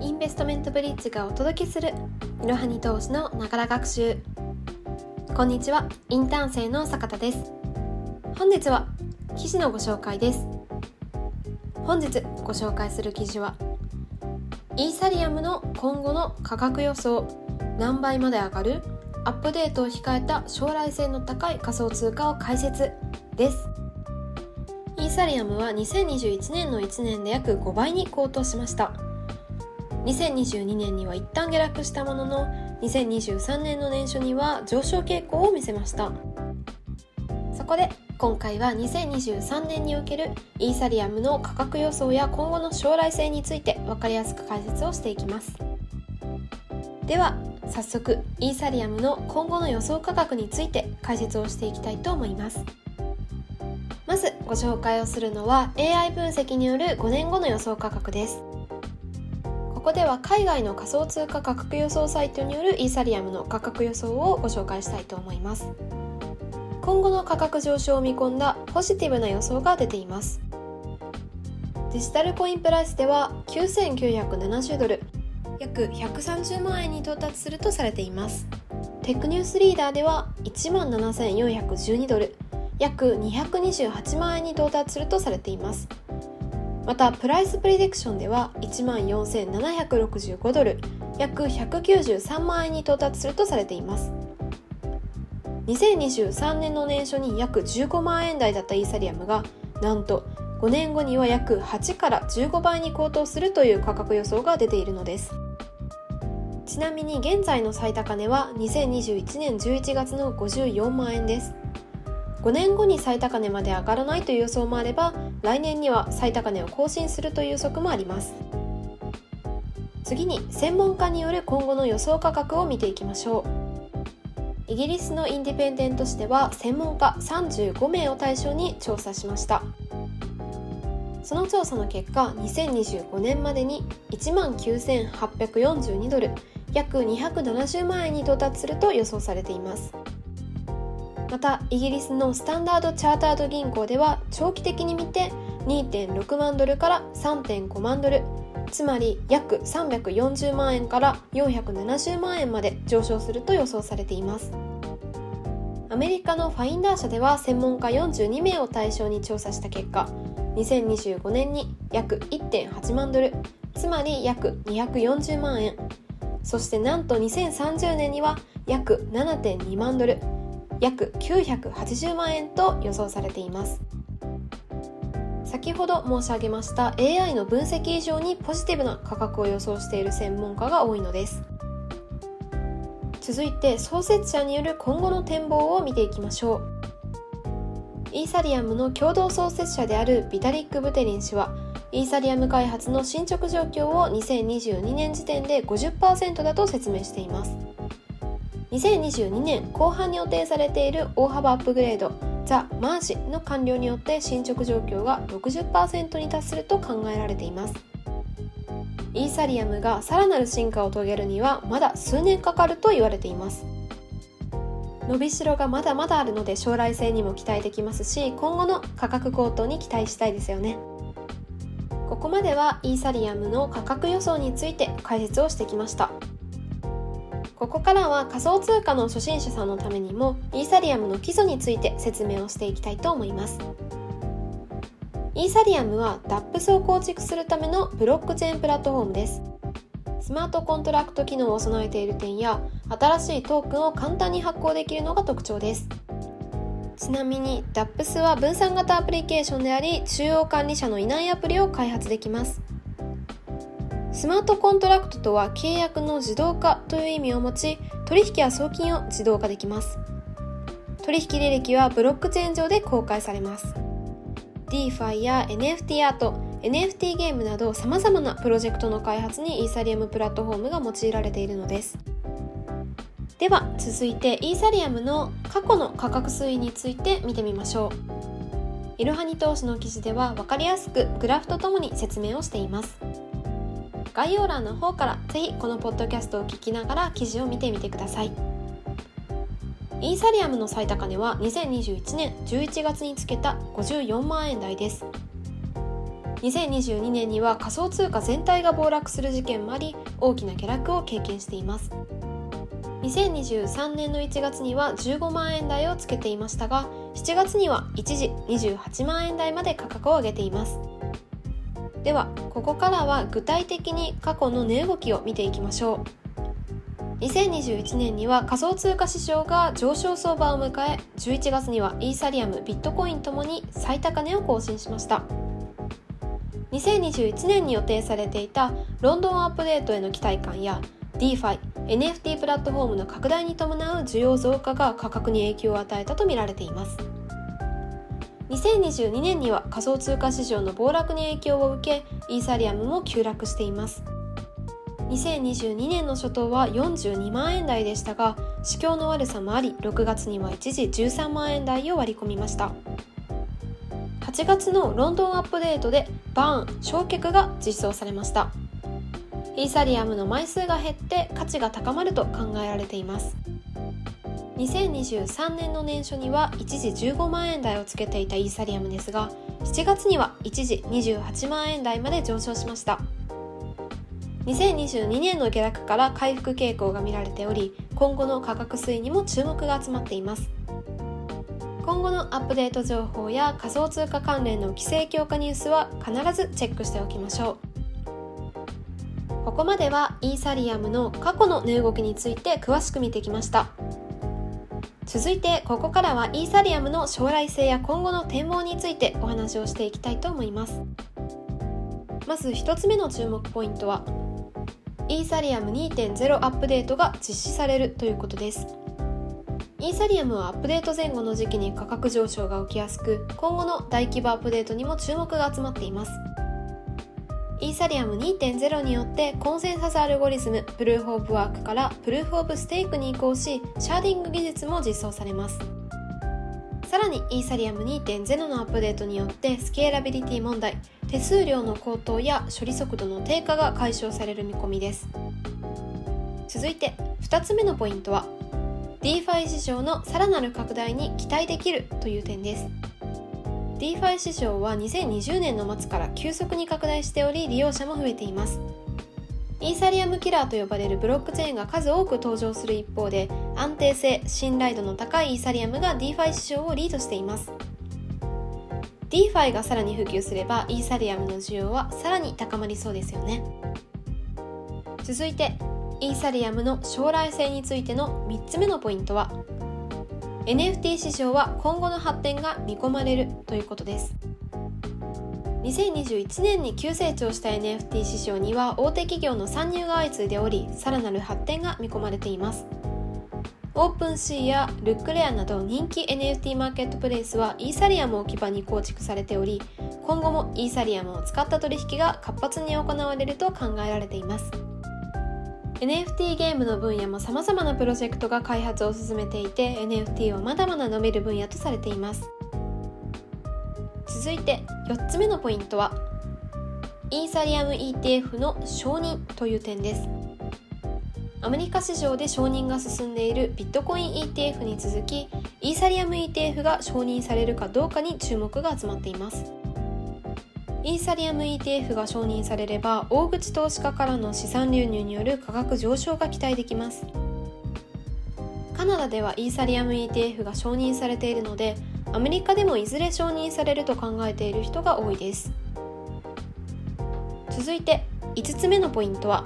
インベストメントブリッジがお届けするいろはに投資のながら学習。こんにちは。インターン生の坂田です。本日は記事のご紹介です。本日ご紹介する記事はイーサリアムの今後の価格予想。何倍まで上がる？アップデートを控えた将来性の高い仮想通貨を解説です。イーサリアムは2021年の1年で約5倍に高騰しました。2022年には一旦下落したものの2023年の年初には上昇傾向を見せました。そこで今回は2023年におけるイーサリアムの価格予想や今後の将来性について分かりやすく解説をしていきます。では早速イーサリアムの今後の予想価格について解説をしていきたいと思います。まずご紹介をするのは AI 分析による5年後の予想価格です。ここでは海外の仮想通貨価格予想サイトによるイーサリアムの価格予想をご紹介したいと思います。今後の価格上昇を見込んだポジティブな予想が出ています。デジタルコインプライスでは9970ドル約130万円に到達するとされています。テックニュースリーダーでは1万7412ドル約228万円に到達するとされています。またプライスプリディクションでは1万4765ドル約193万円に到達するとされています。2023年の年初に約15万円台だったイーサリアムがなんと5年後には約8から15倍に高騰するという価格予想が出ているのです。ちなみに現在の最高値は2021年11月の54万円です。5年後に最高値まで上がらないという予想もあれば来年には最高値を更新するという予測もあります。次に専門家による今後の予想価格を見ていきましょう。イギリスのインディペンデント紙では専門家35名を対象に調査しました。その調査の結果2025年までに1万9842ドル約270万円に到達すると予想されています。またイギリスのスタンダードチャータード銀行では長期的に見て2.6万ドルから3.5万ドルつまり約340万円から470万円まで上昇すると予想されています。アメリカのファインダー社では専門家42名を対象に調査した結果2025年に約1.8万ドルつまり約240万円。そしてなんと2030年には約7.2万ドル。約980万円と予想されています。先ほど申し上げました AI の分析以上にポジティブな価格を予想している専門家が多いのです。続いて創設者による今後の展望を見ていきましょう。イーサリアムの共同創設者であるビタリック・ブテリン氏はイーサリアム開発の進捗状況を2022年時点で50%だと説明しています。2022年後半に予定されている大幅アップグレードザ・マージの完了によって進捗状況が60%に達すると考えられています。イーサリアムがさらなる進化を遂げるにはまだ数年かかると言われています。伸びしろがまだまだあるので将来性にも期待できますし今後の価格高騰に期待したいですよね。ここまではイーサリアムの価格予想について解説をしてきました。ここからは仮想通貨の初心者さんのためにもイーサリアムの基礎について説明をしていきたいと思います。イーサリアムは DAPS を構築するためのブロックチェーンプラットフォームです。スマートコントラクト機能を備えている点や新しいトークンを簡単に発行できるのが特徴です。ちなみに DAPS は分散型アプリケーションであり中央管理者のいないアプリを開発できます。スマートコントラクトとは契約の自動化という意味を持ち取引や送金を自動化できます。取引履歴はブロックチェーン上で公開されます。DeFi や NFT アート NFT ゲームなど様々なプロジェクトの開発にイーサリアムプラットフォームが用いられているのです。では続いてイーサリアムの過去の価格推移について見てみましょう。イルハニ投資の記事では分かりやすくグラフとともに説明をしています。概要欄の方からぜひこのポッドキャストを聞きながら記事を見てみてください。イーサリアムの最高値は2021年11月につけた54万円台です。2022年には仮想通貨全体が暴落する事件もあり大きな下落を経験しています。2023年の1月には15万円台をつけていましたが7月には一時28万円台まで価格を上げています。ではここからは具体的に過去の値動きを見ていきましょう。2021年には仮想通貨市場が上昇相場を迎え11月にはイーサリアムビットコインともに最高値を更新しました。2021年に予定されていたロンドンアップデートへの期待感や DeFi、NFT プラットフォームの拡大に伴う需要増加が価格に影響を与えたとみられています。2022年には仮想通貨市場の暴落に影響を受けイーサリアムも急落しています。2022年の初頭は42万円台でしたが市況の悪さもあり6月には一時13万円台を割り込みました。8月のロンドンアップデートでバーン焼却が実装されました。イーサリアムの枚数が減って価値が高まると考えられています。2023年の年初には一時15万円台をつけていたイーサリアムですが7月には一時28万円台まで上昇しました。2022年の下落から回復傾向が見られており今後の価格推移にも注目が集まっています。今後のアップデート情報や仮想通貨関連の規制強化ニュースは必ずチェックしておきましょう。ここまではイーサリアムの過去の値動きについて詳しく見てきました。続いてここからはイーサリアムの将来性や今後の展望についてお話をしていきたいと思います。まず1つ目の注目ポイントはイーサリアム2.0アップデートが実施されるということです。イーサリアムはアップデート前後の時期に価格上昇が起きやすく今後の大規模アップデートにも注目が集まっています。イーサリアム2.0によってコンセンサスアルゴリズムプルーフオブワークからプルーフオブステークに移行しシャーディング技術も実装されます。さらにイーサリアム2.0のアップデートによってスケーラビリティ問題手数料の高騰や処理速度の低下が解消される見込みです。続いて2つ目のポイントは DeFi 市場のさらなる拡大に期待できるという点です。DeFi 市場は2020年の末から急速に拡大しており利用者も増えています。イーサリアムキラーと呼ばれるブロックチェーンが数多く登場する一方で安定性信頼度の高いイーサリアムが DeFi 市場をリードしています。DeFi がさらに普及すればイーサリアムの需要はさらに高まりそうですよね。続いてイーサリアムの将来性についての3つ目のポイントは NFT 市場は今後の発展が見込まれるということです。2021年に急成長した NFT 市場には大手企業の参入が相次いでおりさらなる発展が見込まれています。オープンシーやルックレアなど人気 NFT マーケットプレイスはイーサリアムを基盤に構築されており今後もイーサリアムを使った取引が活発に行われると考えられています。NFT ゲームの分野も様々なプロジェクトが開発を進めていて NFT はまだまだ伸びる分野とされています。続いて4つ目のポイントはイーサリアム ETF の承認という点です。アメリカ市場で承認が進んでいるビットコイン ETF に続きイーサリアム ETF が承認されるかどうかに注目が集まっています。イーサリアム ETF が承認されれば大口投資家からの資産流入による価格上昇が期待できます。カナダではイーサリアム ETF が承認されているのでアメリカでもいずれ承認されると考えている人が多いです。続いて5つ目のポイントは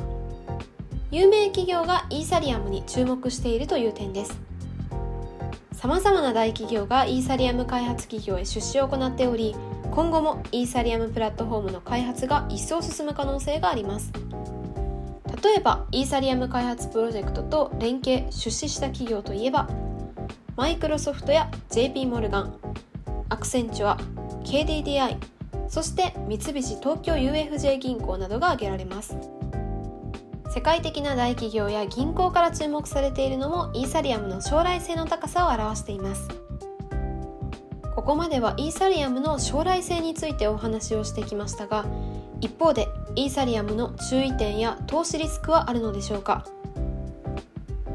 有名企業がイーサリアムに注目しているという点です。さまざまな大企業がイーサリアム開発企業へ出資を行っており今後もイーサリアムプラットフォームの開発が一層進む可能性があります。例えばイーサリアム開発プロジェクトと連携出資した企業といえばマイクロソフトや JP モルガンアクセンチュア KDDI そして三菱東京 UFJ 銀行などが挙げられます。世界的な大企業や銀行から注目されているのもイーサリアムの将来性の高さを表しています。ここまではイーサリアムの将来性についてお話をしてきましたが一方でイーサリアムの注意点や投資リスクはあるのでしょうか？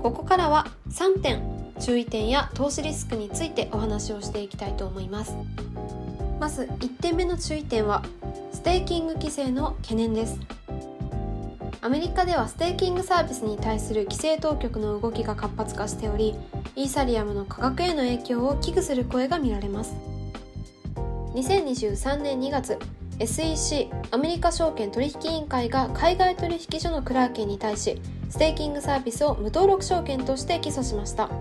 ここからは3点注意点や投資リスクについてお話をしていきたいと思います。まず1点目の注意点はステーキング規制の懸念です。アメリカではステーキングサービスに対する規制当局の動きが活発化しておりイーサリアムの価格への影響を危惧する声が見られます。2023年2月 SEC アメリカ証券取引委員会が海外取引所のクラーケンに対しステーキングサービスを無登録証券として起訴しました。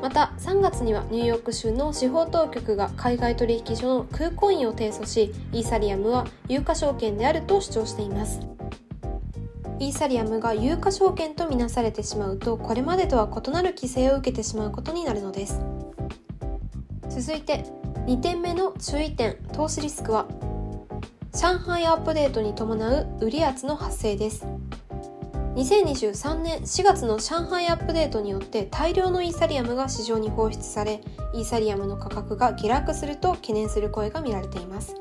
また3月にはニューヨーク州の司法当局が海外取引所の空コインを提訴しイーサリアムは有価証券であると主張しています。イーサリアムが有価証券とみなされてしまうとこれまでとは異なる規制を受けてしまうことになるのです。続いて2点目の注意点投資リスクは上海アップデートに伴う売り圧の発生です。2023年4月の上海アップデートによって大量のイーサリアムが市場に放出されイーサリアムの価格が下落すると懸念する声が見られています。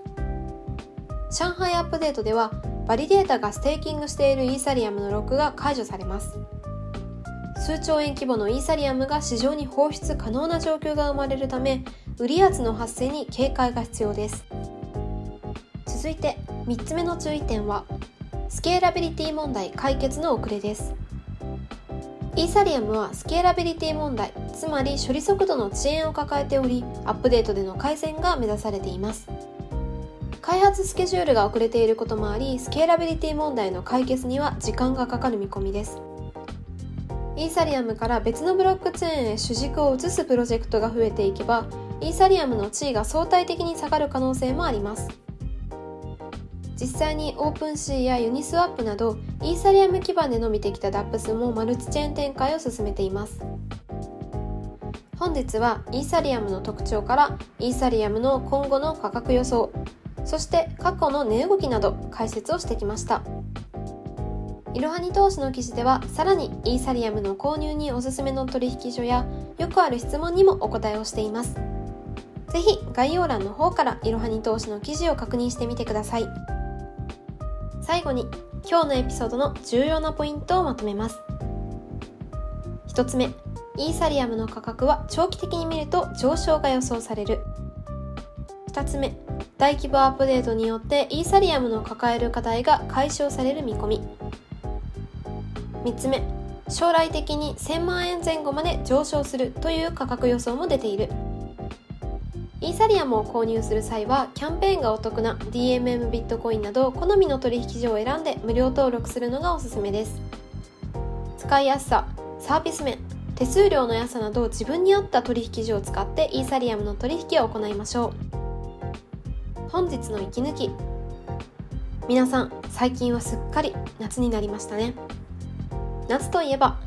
上海アップデートではバリデータがステーキングしているイーサリアムのロックが解除されます。数兆円規模のイーサリアムが市場に放出可能な状況が生まれるため売り圧の発生に警戒が必要です。続いて3つ目の注意点はスケーラビリティ問題解決の遅れです。イーサリアムはスケーラビリティ問題つまり処理速度の遅延を抱えておりアップデートでの改善が目指されています。開発スケジュールが遅れていることもありスケーラビリティ問題の解決には時間がかかる見込みです。イーサリアムから別のブロックチェーンへ主軸を移すプロジェクトが増えていけばイーサリアムの地位が相対的に下がる可能性もあります。実際に OpenSea や Uniswap などイーサリアム基盤で伸びてきた DApps もマルチチェーン展開を進めています。本日はイーサリアムの特徴からイーサリアムの今後の価格予想そして過去の値動きなど解説をしてきました。いろはに投資の記事ではさらにイーサリアムの購入におすすめの取引所やよくある質問にもお答えをしています。ぜひ概要欄の方からいろはに投資の記事を確認してみてください。最後に今日のエピソードの重要なポイントをまとめます。1つ目イーサリアムの価格は長期的に見ると上昇が予想される。2つ目大規模アップデートによってイーサリアムの抱える課題が解消される見込み。3つ目将来的に1000万円前後まで上昇するという価格予想も出ている。イーサリアムを購入する際はキャンペーンがお得な DMM ビットコインなど好みの取引所を選んで無料登録するのがおすすめです。使いやすさサービス面手数料の安さなど自分に合った取引所を使ってイーサリアムの取引を行いましょう。本日の息抜き。皆さん最近はすっかり夏になりましたね。夏といえば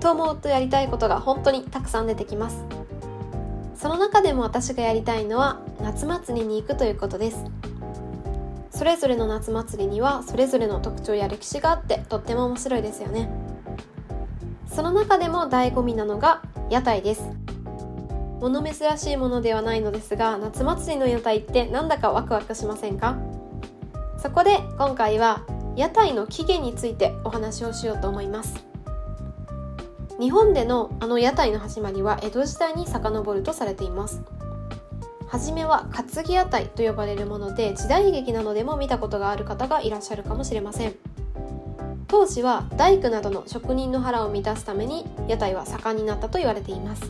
と思うとやりたいことが本当にたくさん出てきます。その中でも私がやりたいのは夏祭りに行くということです。それぞれの夏祭りにはそれぞれの特徴や歴史があってとっても面白いですよね。その中でも醍醐味なのが屋台です。物珍しいものではないのですが夏祭りの屋台ってなんだかワクワクしませんか？そこで今回は屋台の起源についてお話をしようと思います。日本でのあの屋台の始まりは江戸時代に遡るとされています。初めは担ぎ屋台と呼ばれるもので時代劇などでも見たことがある方がいらっしゃるかもしれません。当時は大工などの職人の腹を満たすために屋台は盛んになったと言われています。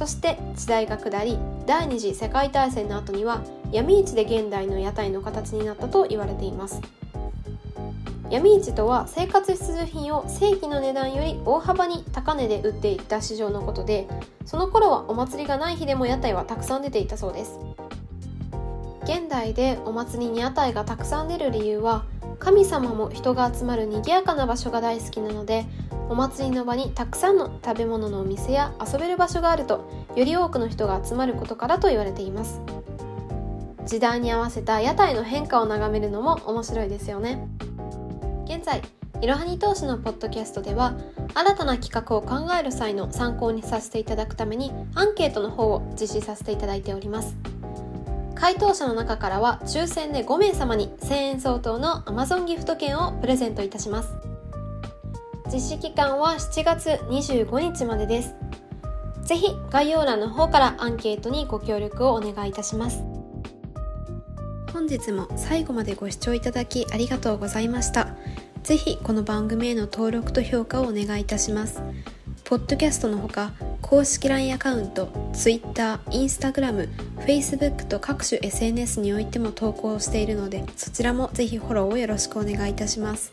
そして時代が下り第二次世界大戦の後には闇市で現代の屋台の形になったと言われています。闇市とは生活必需品を正規の値段より大幅に高値で売っていった市場のことでその頃はお祭りがない日でも屋台はたくさん出ていたそうです。現代でお祭りに屋台がたくさん出る理由は神様も人が集まる賑やかな場所が大好きなのでお祭りの場にたくさんの食べ物のお店や遊べる場所があるとより多くの人が集まることからと言われています。時代に合わせた屋台の変化を眺めるのも面白いですよね。現在いろはに投資のポッドキャストでは新たな企画を考える際の参考にさせていただくためにアンケートの方を実施させていただいております。回答者の中からは抽選で5名様に1000円相当の Amazon ギフト券をプレゼントいたします。実施期間は7月25日までです。ぜひ概要欄の方からアンケートにご協力をお願いいたします。本日も最後までご視聴いただきありがとうございました。ぜひこの番組への登録と評価をお願いいたします。ポッドキャストのほか公式 LINE アカウント Twitter、Instagram、Facebook と各種 SNS においても投稿しているのでそちらもぜひフォローをよろしくお願いいたします。